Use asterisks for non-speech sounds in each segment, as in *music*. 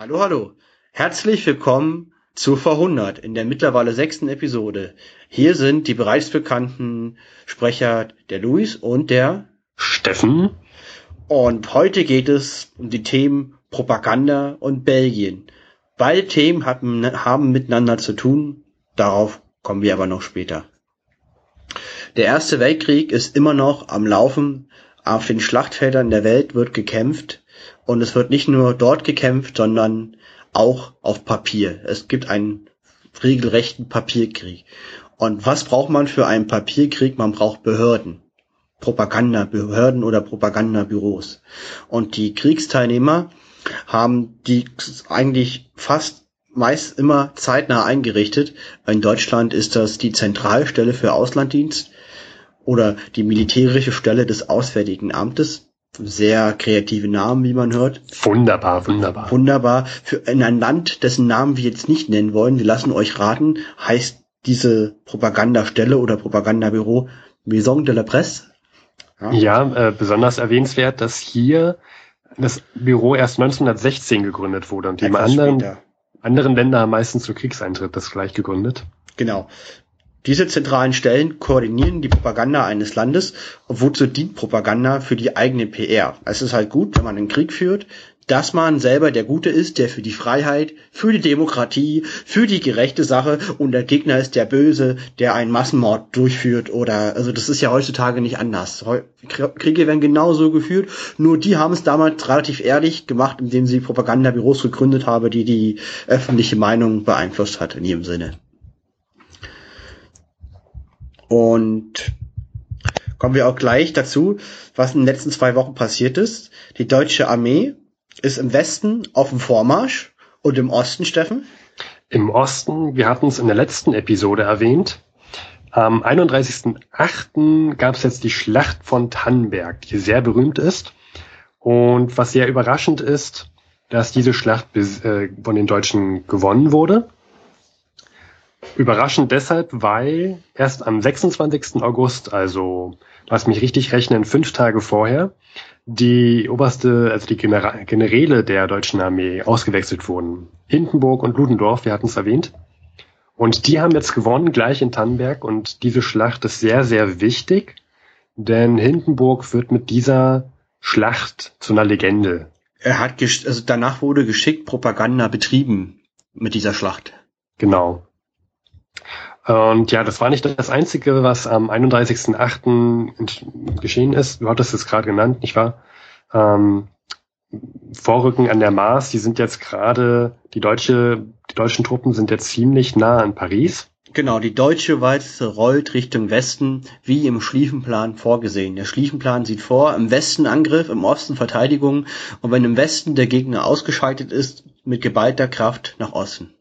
Hallo, hallo. Herzlich willkommen zu Vorhundert in der mittlerweile sechsten Episode. Hier sind die bereits bekannten Sprecher der Luis und der Steffen. Und heute geht es um die Themen Propaganda und Belgien. Beide Themen haben, haben miteinander zu tun. Darauf kommen wir aber noch später. Der Erste Weltkrieg ist immer noch am Laufen. Auf den Schlachtfeldern der Welt wird gekämpft. Und es wird nicht nur dort gekämpft, sondern auch auf Papier. Es gibt einen regelrechten Papierkrieg. Und was braucht man für einen Papierkrieg? Man braucht Behörden. Propagandabehörden oder Propagandabüros. Und die Kriegsteilnehmer haben die eigentlich fast meist immer zeitnah eingerichtet. In Deutschland ist das die Zentralstelle für Auslanddienst oder die militärische Stelle des Auswärtigen Amtes. Sehr kreative Namen, wie man hört. Wunderbar, wunderbar. Wunderbar. Für in ein Land, dessen Namen wir jetzt nicht nennen wollen, wir lassen euch raten, heißt diese Propagandastelle oder Propagandabüro Maison de la Presse. Ja, ja äh, besonders erwähnenswert, dass hier das Büro erst 1916 gegründet wurde und die anderen, anderen Länder haben meistens zu Kriegseintritt das gleich gegründet. Genau. Diese zentralen Stellen koordinieren die Propaganda eines Landes. Und wozu dient Propaganda? Für die eigene PR. Es ist halt gut, wenn man einen Krieg führt, dass man selber der Gute ist, der für die Freiheit, für die Demokratie, für die gerechte Sache und der Gegner ist der Böse, der einen Massenmord durchführt oder, also das ist ja heutzutage nicht anders. Kriege werden genauso geführt, nur die haben es damals relativ ehrlich gemacht, indem sie Propagandabüros gegründet haben, die die öffentliche Meinung beeinflusst hat in ihrem Sinne. Und kommen wir auch gleich dazu, was in den letzten zwei Wochen passiert ist. Die deutsche Armee ist im Westen auf dem Vormarsch und im Osten, Steffen? Im Osten, wir hatten es in der letzten Episode erwähnt, am 31.08. gab es jetzt die Schlacht von Tannenberg, die sehr berühmt ist. Und was sehr überraschend ist, dass diese Schlacht äh, von den Deutschen gewonnen wurde. Überraschend deshalb, weil erst am 26. August, also lass mich richtig rechnen, fünf Tage vorher, die oberste, also die Generäle der deutschen Armee ausgewechselt wurden. Hindenburg und Ludendorff, wir hatten es erwähnt. Und die haben jetzt gewonnen, gleich in Tannenberg. Und diese Schlacht ist sehr, sehr wichtig, denn Hindenburg wird mit dieser Schlacht zu einer Legende. Er hat, also danach wurde geschickt Propaganda betrieben mit dieser Schlacht. Genau. Und ja, das war nicht das Einzige, was am 31.08. geschehen ist. Du hattest es gerade genannt, nicht wahr? Ähm, Vorrücken an der Mars, die sind jetzt gerade, die deutsche, die deutschen Truppen sind jetzt ziemlich nah an Paris. Genau, die deutsche Walze rollt Richtung Westen, wie im Schlieffenplan vorgesehen. Der Schlieffenplan sieht vor, im Westen Angriff, im Osten Verteidigung und wenn im Westen der Gegner ausgeschaltet ist, mit geballter Kraft nach Osten.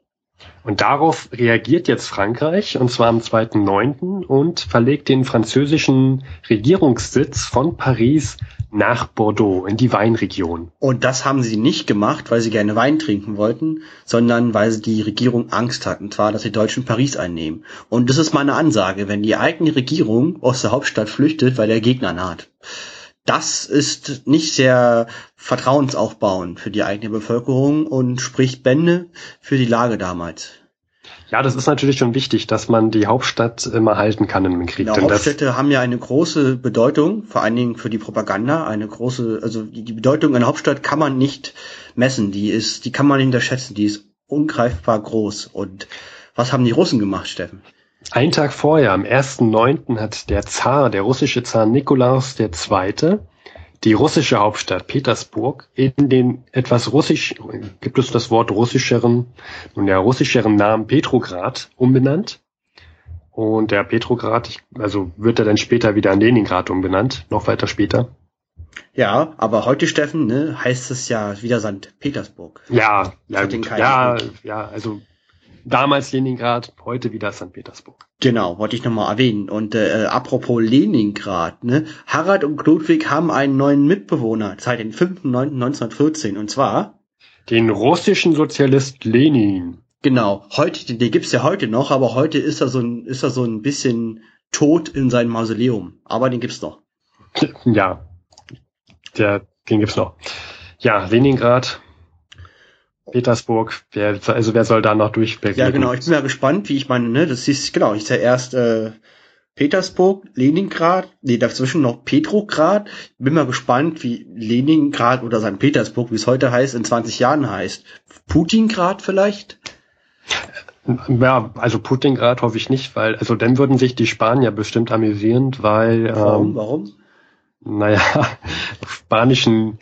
Und darauf reagiert jetzt Frankreich, und zwar am 2.9. und verlegt den französischen Regierungssitz von Paris nach Bordeaux in die Weinregion. Und das haben sie nicht gemacht, weil sie gerne Wein trinken wollten, sondern weil sie die Regierung Angst hatten, und zwar, dass die Deutschen Paris einnehmen. Und das ist meine Ansage, wenn die eigene Regierung aus der Hauptstadt flüchtet, weil der Gegner naht das ist nicht sehr vertrauensaufbauend für die eigene Bevölkerung und spricht Bände für die Lage damals. Ja, das ist natürlich schon wichtig, dass man die Hauptstadt immer halten kann im Krieg. Genau, Hauptstädte haben ja eine große Bedeutung, vor allen Dingen für die Propaganda, eine große, also die Bedeutung einer Hauptstadt kann man nicht messen, die ist, die kann man nicht unterschätzen, die ist ungreifbar groß. Und was haben die Russen gemacht, Steffen? Ein Tag vorher, am 1.9., hat der Zar, der russische Zar Nikolaus II., die russische Hauptstadt Petersburg in den etwas russisch, gibt es das Wort russischeren, nun ja, russischeren Namen Petrograd umbenannt. Und der Petrograd, also wird er dann später wieder in Leningrad umbenannt, noch weiter später. Ja, aber heute, Steffen, ne, heißt es ja wieder St. Petersburg. Ja, ja, ja, ja, also damals Leningrad, heute wieder St. Petersburg. Genau, wollte ich nochmal erwähnen. Und äh, apropos Leningrad, ne? Harald und Ludwig haben einen neuen Mitbewohner seit dem 5.9.1914 und zwar den russischen Sozialist Lenin. Genau, heute, den, den gibt's ja heute noch, aber heute ist er so ein, ist er so ein bisschen tot in seinem Mausoleum. Aber den gibt's noch. *laughs* Ja, der, den gibt's noch. Ja, Leningrad, Petersburg, wer, also wer soll da noch durch Ja, genau, ich bin ja gespannt, wie ich meine, ne, das ist, genau, ich ja erst äh, Petersburg, Leningrad, nee, dazwischen noch Petrograd. Bin mal gespannt, wie Leningrad oder St. Petersburg, wie es heute heißt, in 20 Jahren heißt. Putingrad vielleicht? Ja, also Putingrad hoffe ich nicht, weil, also dann würden sich die Spanier bestimmt amüsieren, weil. Warum? Ähm, Warum? Naja, *laughs* spanischen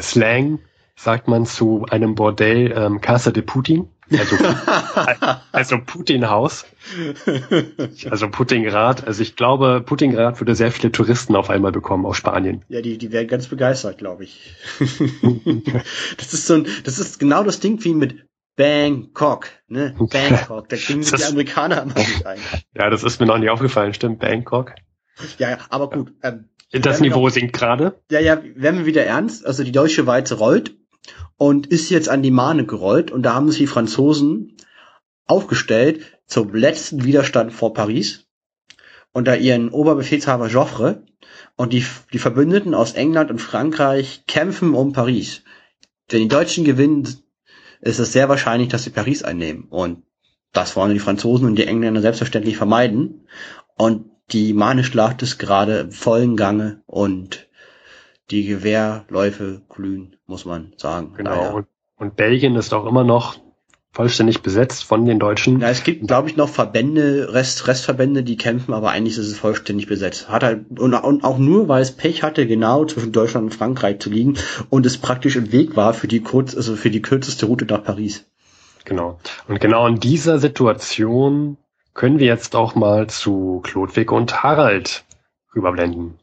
Slang sagt man zu einem Bordell ähm, Casa de Putin. Also, *laughs* also Putin-Haus. Also Putingrad. Also ich glaube, Putingrad würde sehr viele Touristen auf einmal bekommen aus Spanien. Ja, die, die wären ganz begeistert, glaube ich. *laughs* das ist so ein, das ist genau das Ding wie mit Bangkok, ne? Bangkok. Da kriegen sich die Amerikaner immer nicht ein. Ja, das ist mir noch nie aufgefallen, stimmt, Bangkok. Ja, ja, aber gut. Ähm, das Niveau noch, sinkt gerade. Ja, ja, werden wir wieder ernst. Also die deutsche Weize rollt und ist jetzt an die Mahne gerollt. Und da haben sich die Franzosen aufgestellt zum letzten Widerstand vor Paris unter ihren Oberbefehlshaber Joffre. Und die, die Verbündeten aus England und Frankreich kämpfen um Paris. Wenn die Deutschen gewinnen, ist es sehr wahrscheinlich, dass sie Paris einnehmen. Und das wollen die Franzosen und die Engländer selbstverständlich vermeiden. Und die Mahneschlacht ist gerade im vollen Gange und die Gewehrläufe glühen, muss man sagen. Genau. Und, und, Belgien ist auch immer noch vollständig besetzt von den Deutschen. Ja, es gibt, glaube ich, noch Verbände, Rest, Restverbände, die kämpfen, aber eigentlich ist es vollständig besetzt. Hat halt, und, und auch nur, weil es Pech hatte, genau zwischen Deutschland und Frankreich zu liegen und es praktisch im Weg war für die kurz, also für die kürzeste Route nach Paris. Genau. Und genau in dieser Situation können wir jetzt auch mal zu Klodwig und Harald rüberblenden.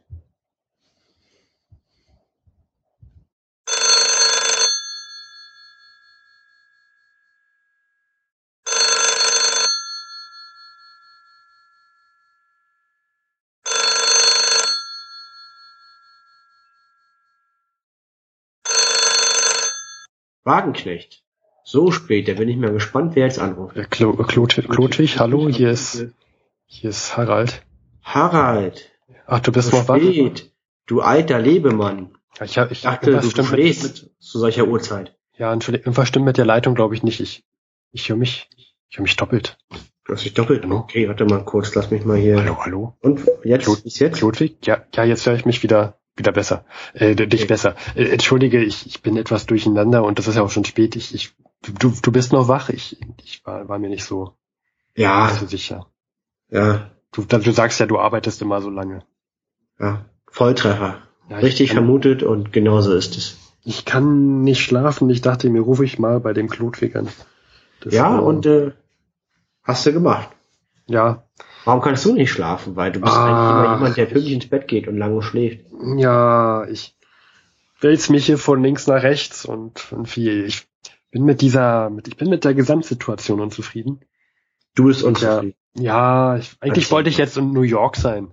Wagenknecht. So spät, da bin ich mal gespannt, wer jetzt anruft. Äh, Klo Klotwig, Klotwig, hallo, hier ist, hier ist Harald. Harald. Ach, du bist so noch wach? Du alter Lebemann. Ich, hab, ich dachte, du schläfst mit, zu solcher Uhrzeit. Ja, irgendwas stimmt mit der Leitung, glaube ich, nicht. Ich, ich höre mich, ich höre mich doppelt. Du hast dich doppelt? Hallo? Okay, warte mal kurz, lass mich mal hier. Hallo, hallo. Und jetzt? Klot, ist jetzt? Klotwig? Ja, ja, jetzt höre ich mich wieder wieder besser. Äh, dich okay. besser. Äh, entschuldige, ich, ich bin etwas durcheinander und das ist ja auch schon spät. Ich, ich, du, du bist noch wach. Ich, ich war, war mir nicht so, ja. so sicher. Ja. Du, du sagst ja, du arbeitest immer so lange. Ja, Volltreffer. Ja, Richtig kann, vermutet und genauso ist es. Ich kann nicht schlafen. Ich dachte, mir rufe ich mal bei dem Klotwig an. Das, ja, äh, und äh, hast du gemacht. Ja, Warum kannst du nicht schlafen? Weil du bist ah, eigentlich immer jemand, der pünktlich ins Bett geht und lange schläft. Ja, ich wälz mich hier von links nach rechts und, und viel. Ich bin mit dieser, mit, ich bin mit der Gesamtsituation unzufrieden. Du bist unzufrieden? Ja, ja ich, eigentlich wollte ich jetzt in New York sein.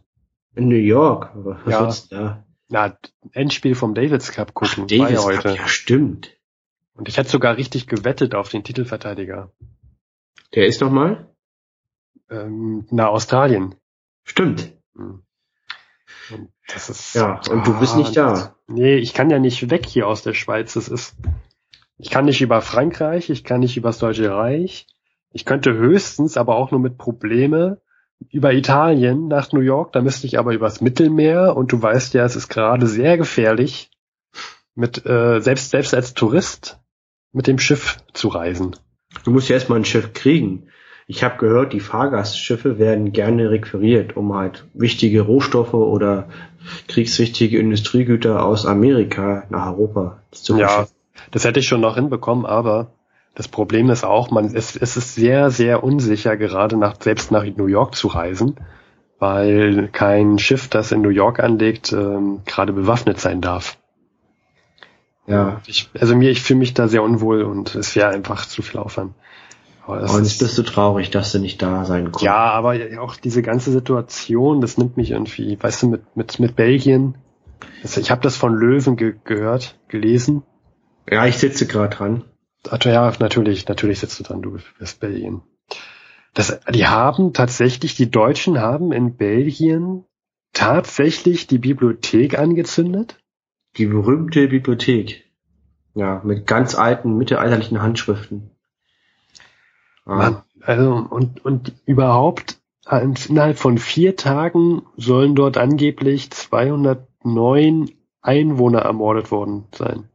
In New York? Was ja. sollst du da? Na, Endspiel vom Davids Cup gucken. Ach, Davids ja heute. Cup, ja stimmt. Und ich hätte sogar richtig gewettet auf den Titelverteidiger. Der ist noch mal? Ähm, nach Australien. Stimmt. Hm. Und das ist, ja, und du bist nicht da. Nee, ich kann ja nicht weg hier aus der Schweiz. Das ist, ich kann nicht über Frankreich, ich kann nicht über das Deutsche Reich. Ich könnte höchstens, aber auch nur mit Probleme, über Italien nach New York. Da müsste ich aber übers Mittelmeer und du weißt ja, es ist gerade sehr gefährlich, mit äh, selbst selbst als Tourist mit dem Schiff zu reisen. Du musst ja erstmal ein Schiff kriegen. Ich habe gehört, die Fahrgastschiffe werden gerne requiriert, um halt wichtige Rohstoffe oder kriegswichtige Industriegüter aus Amerika nach Europa zu Ja, das hätte ich schon noch hinbekommen, aber das Problem ist auch, man, es, es ist sehr, sehr unsicher, gerade nach, selbst nach New York zu reisen, weil kein Schiff, das in New York anlegt, ähm, gerade bewaffnet sein darf. Ja. Ich, also mir, ich fühle mich da sehr unwohl und es wäre einfach zu viel Aufwand. Und jetzt bist du traurig, dass du nicht da sein konntest. Ja, aber auch diese ganze Situation, das nimmt mich irgendwie, weißt du, mit, mit, mit Belgien. Das, ich habe das von Löwen ge gehört, gelesen. Ja, ich sitze gerade dran. Ach, ja, natürlich, natürlich sitzt du dran, du bist Belgien. Das, die haben tatsächlich, die Deutschen haben in Belgien tatsächlich die Bibliothek angezündet. Die berühmte Bibliothek. Ja, mit ganz alten, mittelalterlichen Handschriften. Mann, also und, und überhaupt innerhalb von vier Tagen sollen dort angeblich 209 Einwohner ermordet worden sein.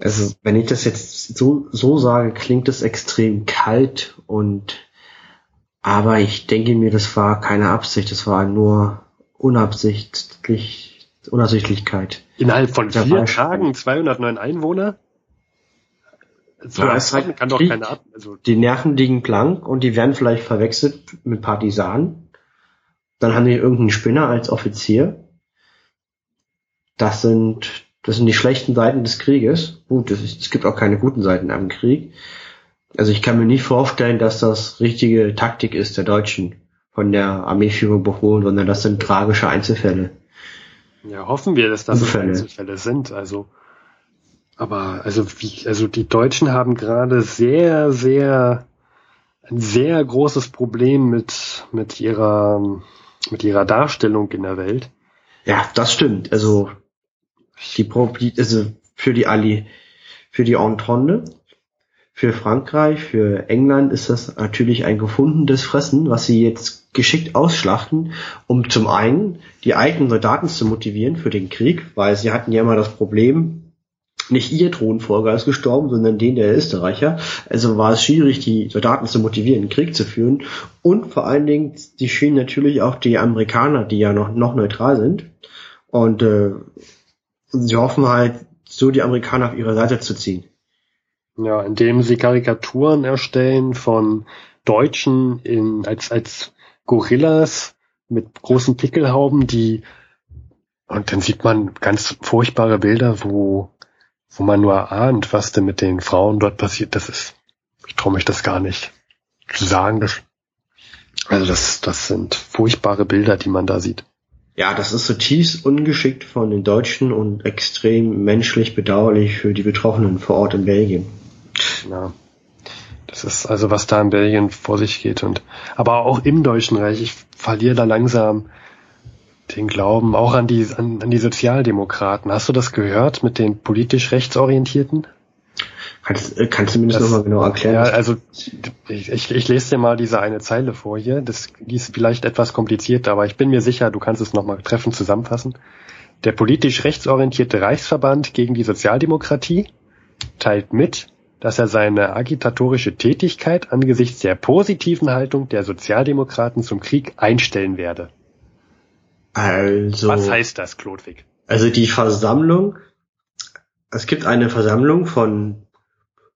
Also, wenn ich das jetzt so, so sage, klingt es extrem kalt und, aber ich denke mir, das war keine Absicht, das war nur unabsichtlich, Unabsichtlichkeit. Innerhalb von vier Tagen 209 Einwohner? Halt kann doch keine Ab also Die Nerven liegen blank und die werden vielleicht verwechselt mit Partisanen. Dann haben die irgendeinen Spinner als Offizier. Das sind, das sind die schlechten Seiten des Krieges. Gut, es, es gibt auch keine guten Seiten am Krieg. Also ich kann mir nicht vorstellen, dass das richtige Taktik ist der Deutschen von der Armeeführung befohlen, sondern das sind tragische Einzelfälle. Ja, hoffen wir, dass das. Einzelfälle sind. Also aber also wie, also die Deutschen haben gerade sehr, sehr ein sehr großes Problem mit mit ihrer mit ihrer Darstellung in der Welt. Ja, das stimmt. Also die also für die Ali, für die Entente, für Frankreich, für England ist das natürlich ein gefundenes Fressen, was sie jetzt geschickt ausschlachten, um zum einen die eigenen Soldaten zu motivieren für den Krieg, weil sie hatten ja immer das Problem, nicht ihr Thronfolger ist gestorben, sondern den der Österreicher. Also war es schwierig, die Soldaten zu motivieren, Krieg zu führen. Und vor allen Dingen, die schienen natürlich auch die Amerikaner, die ja noch, noch neutral sind. Und äh, sie hoffen halt, so die Amerikaner auf ihre Seite zu ziehen. Ja, indem sie Karikaturen erstellen von Deutschen in, als, als Gorillas mit großen Pickelhauben, die und dann sieht man ganz furchtbare Bilder, wo wo man nur ahnt, was denn mit den Frauen dort passiert, das ist, ich traue mich das gar nicht zu sagen. Das, also das, das sind furchtbare Bilder, die man da sieht. Ja, das ist zutiefst ungeschickt von den Deutschen und extrem menschlich bedauerlich für die Betroffenen vor Ort in Belgien. Ja. Das ist also, was da in Belgien vor sich geht und, aber auch im Deutschen Reich, ich verliere da langsam den Glauben auch an die, an, an die Sozialdemokraten. Hast du das gehört mit den politisch Rechtsorientierten? Kannst, äh, kannst du mir das, das nochmal genau erklären? Ja, also ich, ich, ich lese dir mal diese eine Zeile vor hier. Das die ist vielleicht etwas kompliziert, aber ich bin mir sicher, du kannst es nochmal treffend zusammenfassen. Der politisch rechtsorientierte Reichsverband gegen die Sozialdemokratie teilt mit, dass er seine agitatorische Tätigkeit angesichts der positiven Haltung der Sozialdemokraten zum Krieg einstellen werde. Also. Was heißt das, Klodwig? Also die Versammlung, es gibt eine Versammlung von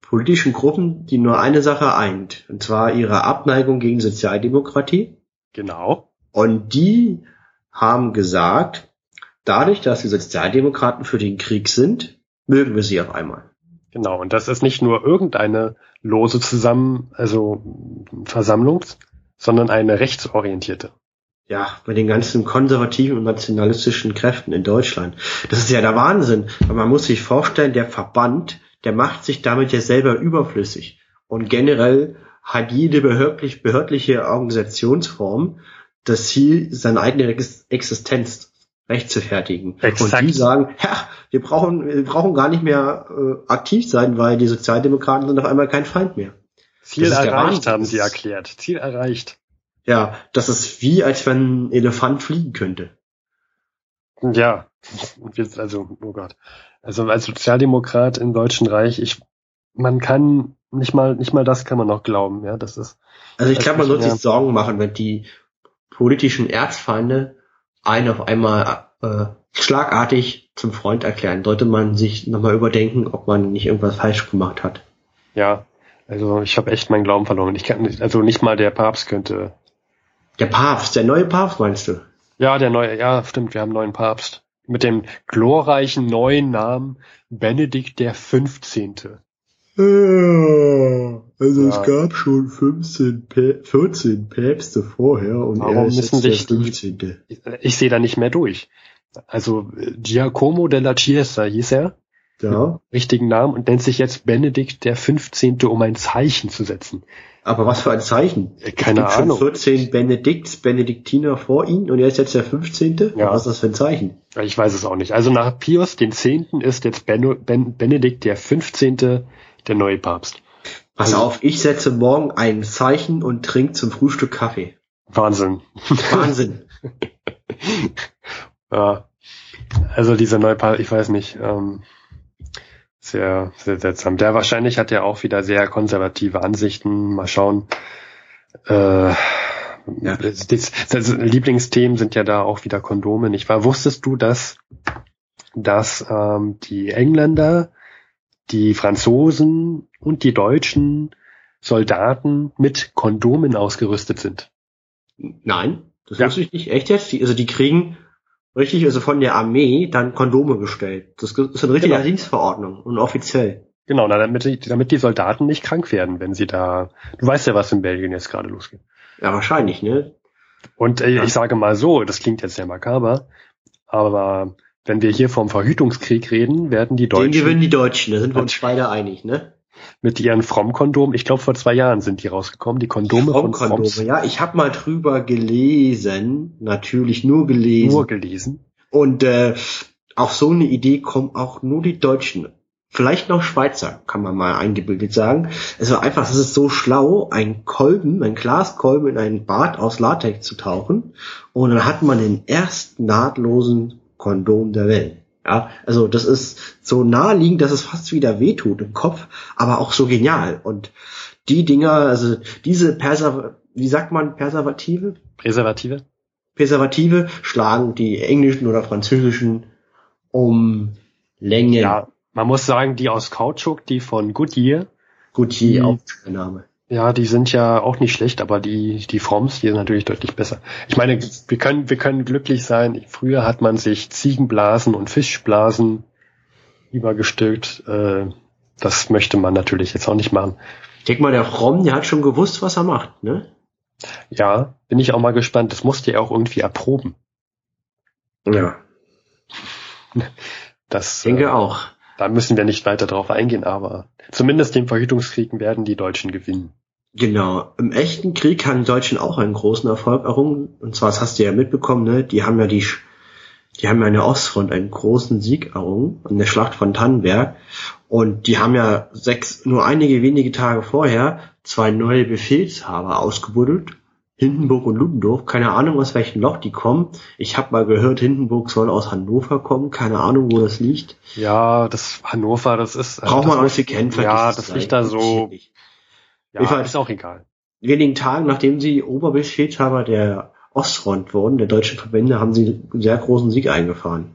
politischen Gruppen, die nur eine Sache eint, und zwar ihre Abneigung gegen Sozialdemokratie. Genau. Und die haben gesagt, dadurch, dass die Sozialdemokraten für den Krieg sind, mögen wir sie auf einmal. Genau, und das ist nicht nur irgendeine lose Zusammen, also Versammlung, sondern eine rechtsorientierte ja, bei den ganzen konservativen und nationalistischen Kräften in Deutschland. Das ist ja der Wahnsinn. Weil man muss sich vorstellen, der Verband, der macht sich damit ja selber überflüssig. Und generell hat jede behördlich, behördliche Organisationsform das Ziel, seine eigene Existenz rechtfertigen. Exakt. Und die sagen, ja, wir brauchen, wir brauchen gar nicht mehr äh, aktiv sein, weil die Sozialdemokraten sind auf einmal kein Feind mehr. Ziel erreicht, haben sie erklärt. Ziel erreicht. Ja, das ist wie, als wenn ein Elefant fliegen könnte. Ja, also, oh Gott. Also als Sozialdemokrat im Deutschen Reich, ich, man kann nicht mal, nicht mal das kann man noch glauben, ja, das ist. Also ich glaube, man sollte sich Sorgen machen, wenn die politischen Erzfeinde einen auf einmal äh, schlagartig zum Freund erklären. Sollte man sich nochmal überdenken, ob man nicht irgendwas falsch gemacht hat. Ja, also ich habe echt meinen Glauben verloren. Ich kann nicht, also nicht mal der Papst könnte der Papst, der neue Papst meinst du? Ja, der neue, ja, stimmt, wir haben einen neuen Papst. Mit dem glorreichen neuen Namen Benedikt der 15. Ja, also ja. es gab schon 15, 14 Päpste vorher und Warum er ist jetzt der 15. Ich, ich sehe da nicht mehr durch. Also Giacomo della Chiesa hieß er. Ja. Richtigen Namen und nennt sich jetzt Benedikt der 15., um ein Zeichen zu setzen. Aber was für ein Zeichen? Äh, keine es gibt Ahnung. Schon 14 Benedikts, Benediktiner vor ihm und er ist jetzt der 15. Ja. Was ist das für ein Zeichen? Ich weiß es auch nicht. Also nach Pius den 10. ist jetzt ben, ben, Benedikt der 15. der neue Papst. Pass also, auf, ich setze morgen ein Zeichen und trinke zum Frühstück Kaffee. Wahnsinn. Wahnsinn. *laughs* ja. Also dieser neue Papst, ich weiß nicht. Ähm, sehr, sehr seltsam. Der wahrscheinlich hat ja auch wieder sehr konservative Ansichten. Mal schauen. Äh, ja. das, das, Lieblingsthemen sind ja da auch wieder Kondome, nicht wahr? Wusstest du, dass, dass ähm, die Engländer, die Franzosen und die deutschen Soldaten mit Kondomen ausgerüstet sind? Nein, das ja. wusste ich nicht. Echt jetzt? Die, also die kriegen richtig, also von der Armee dann Kondome gestellt. Das ist eine richtige genau. Dienstverordnung und offiziell. Genau, damit, die, damit die Soldaten nicht krank werden, wenn sie da. Du weißt ja, was in Belgien jetzt gerade losgeht. Ja, wahrscheinlich, ne? Und äh, ja. ich sage mal so, das klingt jetzt sehr makaber, aber wenn wir hier vom Verhütungskrieg reden, werden die Deutschen. Den gewinnen die Deutschen, da sind wir uns beide einig, ne? Mit ihren Fromm-Kondomen, ich glaube vor zwei Jahren sind die rausgekommen, die Kondome Fromm von Fromms. Ja, ich habe mal drüber gelesen, natürlich nur gelesen. Nur gelesen. Und äh, auf so eine Idee kommen auch nur die Deutschen. Vielleicht noch Schweizer, kann man mal eingebildet sagen. Es war einfach, es ist so schlau, ein Kolben, ein Glaskolben in einen Bad aus Latex zu tauchen. Und dann hat man den ersten nahtlosen Kondom der Welt. Ja, also das ist so naheliegend, dass es fast wieder wehtut im Kopf, aber auch so genial. Und die Dinger, also diese Perser, wie sagt man, Perservative? Präservative? Präservative schlagen die englischen oder französischen um Länge. Ja, man muss sagen, die aus Kautschuk, die von Goodyear. Goodyear, auch der Name. Ja, die sind ja auch nicht schlecht, aber die, die Froms, die sind natürlich deutlich besser. Ich meine, wir können, wir können glücklich sein. Früher hat man sich Ziegenblasen und Fischblasen übergestülpt. Äh, das möchte man natürlich jetzt auch nicht machen. Ich denke mal, der Fromm, der hat schon gewusst, was er macht, ne? Ja, bin ich auch mal gespannt. Das musste er auch irgendwie erproben. Ja. Das, ich denke äh, auch. Da müssen wir nicht weiter drauf eingehen, aber zumindest den Verhütungskrieg werden die Deutschen gewinnen. Genau. Im echten Krieg haben die Deutschen auch einen großen Erfolg errungen. Und zwar, das hast du ja mitbekommen, ne? Die haben ja die, die haben ja an der Ostfront einen großen Sieg errungen, an der Schlacht von Tannenberg. Und die haben ja sechs, nur einige wenige Tage vorher zwei neue Befehlshaber ausgebuddelt. Hindenburg und Ludendorff, keine Ahnung aus welchem Loch die kommen. Ich habe mal gehört, Hindenburg soll aus Hannover kommen, keine Ahnung, wo das liegt. Ja, das Hannover, das ist. Braucht man auch viel kennen. Ja, das liegt da so. Ja, Fall, ist auch egal. Wenigen Tagen, nachdem sie Oberbefehlshaber der Ostfront wurden, der deutschen Verbände, haben sie einen sehr großen Sieg eingefahren.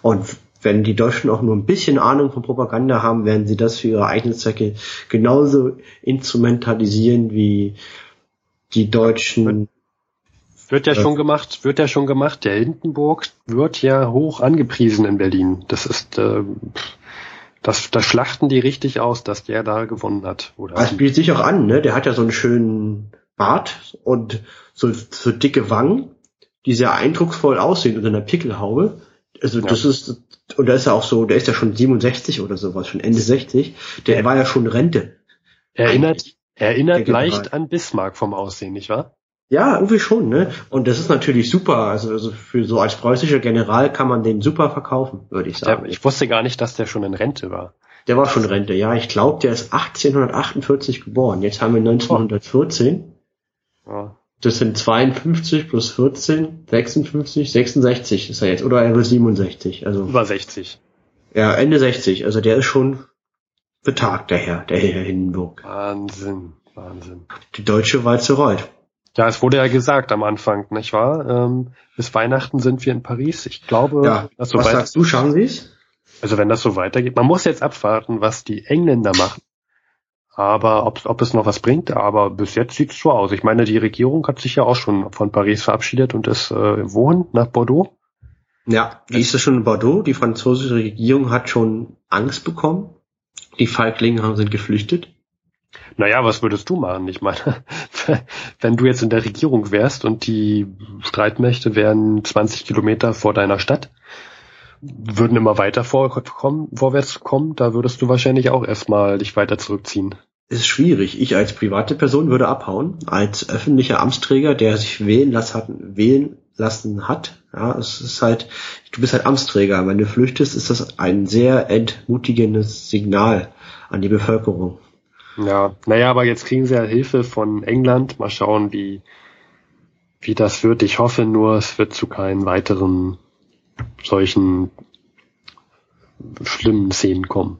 Und wenn die Deutschen auch nur ein bisschen Ahnung von Propaganda haben, werden sie das für ihre eigenen Zwecke genauso instrumentalisieren wie die Deutschen. Wird ja schon gemacht, wird ja schon gemacht. Der Hindenburg wird ja hoch angepriesen in Berlin. Das ist, äh, das, das schlachten die richtig aus, dass der da gewonnen hat. Oder das bietet sich auch an, ne? Der hat ja so einen schönen Bart und so, so dicke Wangen, die sehr eindrucksvoll aussehen unter einer Pickelhaube. Also ja. das ist, und da ist er auch so, der ist ja schon 67 oder sowas, schon Ende 60. Der war ja schon Rente. Erinnert, erinnert leicht an Bismarck vom Aussehen, nicht wahr? Ja, irgendwie schon, ne? Und das ist natürlich super. Also, also für so als preußischer General kann man den super verkaufen, würde ich sagen. Der, ich wusste gar nicht, dass der schon in Rente war. Der war schon Rente, ja. Ich glaube, der ist 1848 geboren. Jetzt haben wir 1914. Ja. Das sind 52 plus 14, 56, 66 ist er jetzt. Oder er wird 67. Also über 60. Ja, Ende 60. Also der ist schon betagt, der Herr, der Herr Hindenburg. Wahnsinn, Wahnsinn. Die deutsche Walzereuth. Ja, es wurde ja gesagt am Anfang, nicht wahr? Ähm, bis Weihnachten sind wir in Paris. Ich glaube, ja. dass so was sagst du, schauen Sie es? Also wenn das so weitergeht, man muss jetzt abwarten, was die Engländer machen. Aber ob, ob es noch was bringt, aber bis jetzt sieht es so aus. Ich meine, die Regierung hat sich ja auch schon von Paris verabschiedet und ist äh, wohin? Nach Bordeaux? Ja, die ist ja schon in Bordeaux. Die französische Regierung hat schon Angst bekommen. Die Feiglinge sind geflüchtet. Naja, was würdest du machen? Ich meine, *laughs* wenn du jetzt in der Regierung wärst und die Streitmächte wären 20 Kilometer vor deiner Stadt würden immer weiter vorkommen, vorwärts kommen, da würdest du wahrscheinlich auch erstmal dich weiter zurückziehen. ist schwierig. Ich als private Person würde abhauen. Als öffentlicher Amtsträger, der sich wählen lassen, wählen lassen hat, ja, es ist halt, du bist halt Amtsträger. Wenn du flüchtest, ist das ein sehr entmutigendes Signal an die Bevölkerung. Ja, naja, aber jetzt kriegen sie ja Hilfe von England. Mal schauen, wie, wie das wird. Ich hoffe nur, es wird zu keinen weiteren solchen schlimmen Szenen kommen.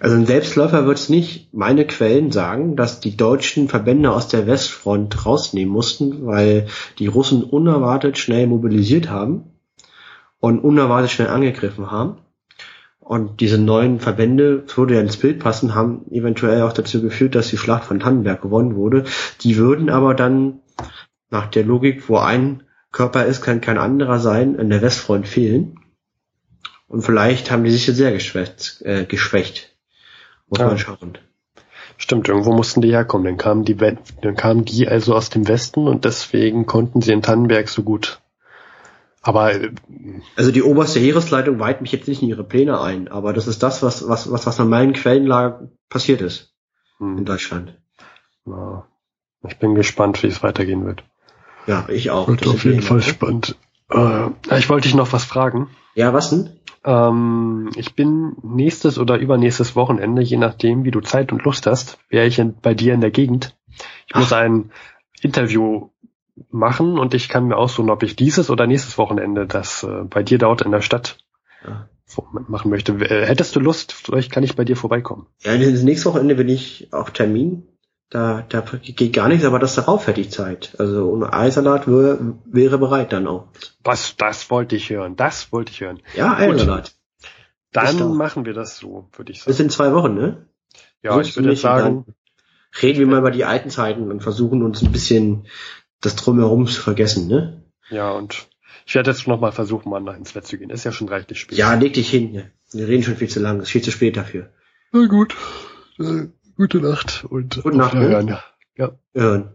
Also ein Selbstläufer wird es nicht. Meine Quellen sagen, dass die deutschen Verbände aus der Westfront rausnehmen mussten, weil die Russen unerwartet schnell mobilisiert haben und unerwartet schnell angegriffen haben. Und diese neuen Verbände, würde ja ins Bild passen, haben eventuell auch dazu geführt, dass die Schlacht von Tannenberg gewonnen wurde. Die würden aber dann nach der Logik, wo ein Körper ist, kann kein anderer sein, in der Westfront fehlen. Und vielleicht haben die sich jetzt sehr geschwächt. Äh, geschwächt. Muss Ja. man schauen. Stimmt, irgendwo mussten die herkommen. Dann kamen die, dann kamen die also aus dem Westen und deswegen konnten sie in Tannenberg so gut. Aber äh, Also die oberste Heeresleitung weiht mich jetzt nicht in ihre Pläne ein, aber das ist das, was, was, was, was nach meinen Quellenlagen passiert ist in hm, Deutschland. ja, ich bin gespannt, wie es weitergehen wird. Ja, ich auch. Wird Das auf jeden Fall spannend. Äh, ich wollte dich noch was fragen. Ja, was denn? Ähm, ich bin nächstes oder übernächstes Wochenende, je nachdem, wie du Zeit und Lust hast, wäre ich in, bei dir in der Gegend. Ich muss Ach. ein Interview machen und ich kann mir aussuchen, ob ich dieses oder nächstes Wochenende das äh, bei dir dort in der Stadt Ja. machen möchte. Äh, hättest du Lust, vielleicht kann ich bei dir vorbeikommen. Ja, das nächste Wochenende bin ich auf Termin. Da, da geht gar nichts, aber das darauf hätte ich Zeit. Also ohne Eisalat wäre, wäre bereit dann auch. Das, das wollte ich hören. Das wollte ich hören. Ja, Gut. Eisalat. Dann doch. machen wir das so, würde ich Das sagen. sind zwei Wochen, ne? Ja, Suchst ich würde sagen, Reden wir mal über die alten Zeiten und versuchen uns ein bisschen das Drumherum zu vergessen, ne? ja, und ich werde jetzt noch mal versuchen, mal nach ins Bett zu gehen. Ist ja schon reichlich spät. Ja, leg dich hin. ne? Wir reden schon viel zu lang. Es ist viel zu spät dafür. Na gut. Äh, gute Nacht und Gute Nacht, ne? Ja. Hören.